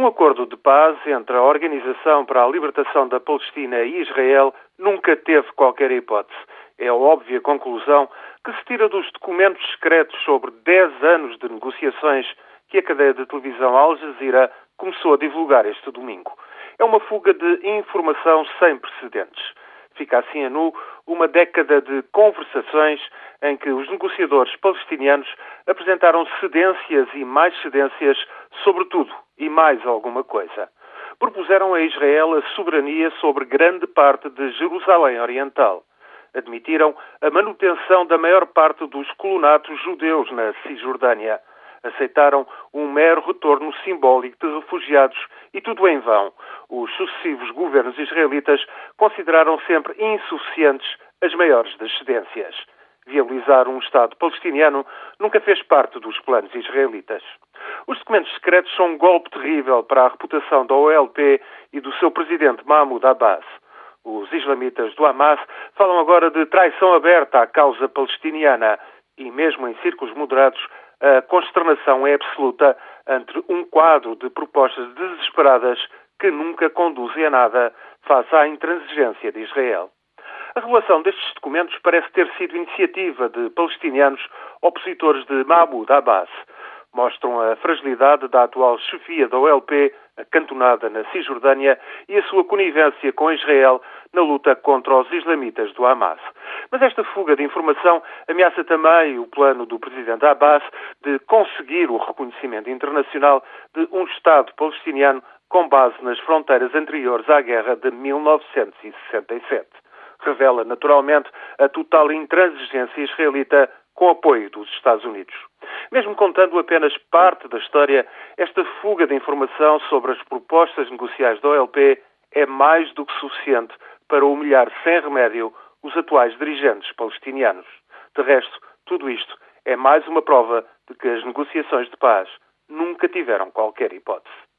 Um acordo de paz entre a Organização para a Libertação da Palestina e Israel nunca teve qualquer hipótese. É a óbvia conclusão que se tira dos documentos secretos sobre 10 anos de negociações que a cadeia de televisão Al Jazeera começou a divulgar este domingo. É uma fuga de informação sem precedentes. Fica assim a nu uma década de conversações em que os negociadores palestinianos apresentaram cedências e mais cedências sobre tudo e mais alguma coisa. Propuseram a Israel a soberania sobre grande parte de Jerusalém Oriental. Admitiram a manutenção da maior parte dos colonatos judeus na Cisjordânia. Aceitaram um mero retorno simbólico de refugiados e tudo em vão. Os sucessivos governos israelitas consideraram sempre insuficientes as maiores das cedências. Viabilizar um Estado palestiniano nunca fez parte dos planos israelitas. Os documentos secretos são um golpe terrível para a reputação da OLP e do seu presidente Mahmoud Abbas. Os islamitas do Hamas falam agora de traição aberta à causa palestiniana e, mesmo em círculos moderados, a consternação é absoluta entre um quadro de propostas desesperadas que nunca conduzem a nada face à intransigência de Israel. A revelação destes documentos parece ter sido iniciativa de palestinianos opositores de Mahmoud Abbas. Mostram a fragilidade da atual chefia da OLP, acantonada na Cisjordânia, e a sua conivência com Israel na luta contra os islamitas do Hamas. Mas esta fuga de informação ameaça também o plano do presidente Abbas de conseguir o reconhecimento internacional de um Estado palestiniano com base nas fronteiras anteriores à guerra de 1967 revela naturalmente a total intransigência israelita com apoio dos Estados Unidos. Mesmo contando apenas parte da história, esta fuga de informação sobre as propostas negociais da OLP é mais do que suficiente para humilhar sem remédio os atuais dirigentes palestinianos. De resto, tudo isto é mais uma prova de que as negociações de paz nunca tiveram qualquer hipótese.